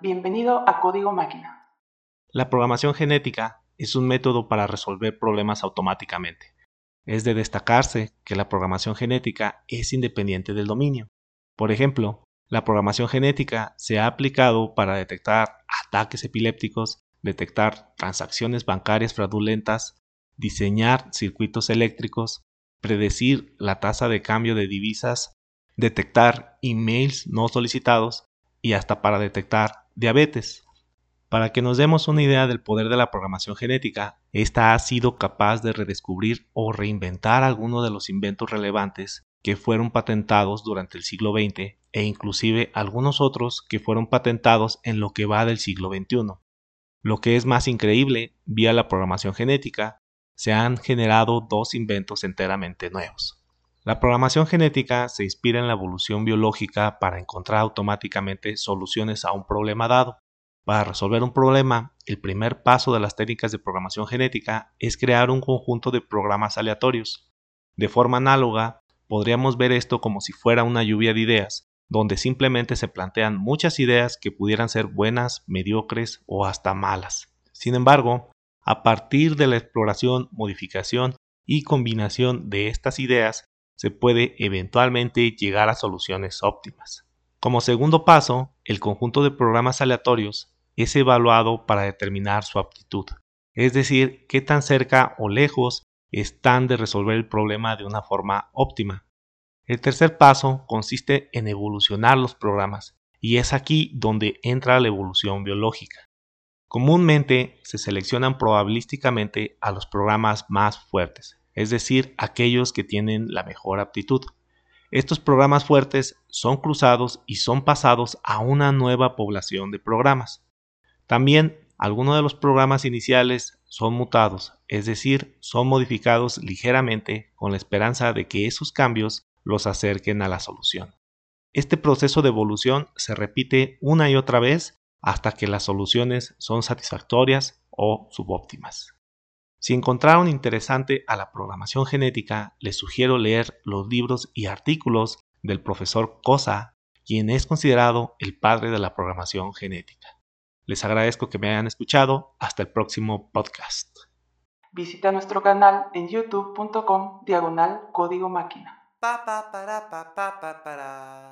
Bienvenido a Código Máquina. La programación genética es un método para resolver problemas automáticamente. Es de destacarse que la programación genética es independiente del dominio. Por ejemplo, la programación genética se ha aplicado para detectar ataques epilépticos, detectar transacciones bancarias fraudulentas, diseñar circuitos eléctricos, predecir la tasa de cambio de divisas, detectar emails no solicitados y hasta para detectar diabetes. Para que nos demos una idea del poder de la programación genética, esta ha sido capaz de redescubrir o reinventar algunos de los inventos relevantes que fueron patentados durante el siglo XX e inclusive algunos otros que fueron patentados en lo que va del siglo XXI. Lo que es más increíble, vía la programación genética, se han generado dos inventos enteramente nuevos. La programación genética se inspira en la evolución biológica para encontrar automáticamente soluciones a un problema dado. Para resolver un problema, el primer paso de las técnicas de programación genética es crear un conjunto de programas aleatorios. De forma análoga, podríamos ver esto como si fuera una lluvia de ideas, donde simplemente se plantean muchas ideas que pudieran ser buenas, mediocres o hasta malas. Sin embargo, a partir de la exploración, modificación y combinación de estas ideas, se puede eventualmente llegar a soluciones óptimas. Como segundo paso, el conjunto de programas aleatorios es evaluado para determinar su aptitud, es decir, qué tan cerca o lejos están de resolver el problema de una forma óptima. El tercer paso consiste en evolucionar los programas, y es aquí donde entra la evolución biológica. Comúnmente se seleccionan probabilísticamente a los programas más fuertes, es decir, aquellos que tienen la mejor aptitud. Estos programas fuertes son cruzados y son pasados a una nueva población de programas. También algunos de los programas iniciales son mutados, es decir, son modificados ligeramente con la esperanza de que esos cambios los acerquen a la solución. Este proceso de evolución se repite una y otra vez hasta que las soluciones son satisfactorias o subóptimas. Si encontraron interesante a la programación genética, les sugiero leer los libros y artículos del profesor Cosa, quien es considerado el padre de la programación genética. Les agradezco que me hayan escuchado. Hasta el próximo podcast. Visita nuestro canal en youtube.com diagonal código máquina. Pa pa para pa para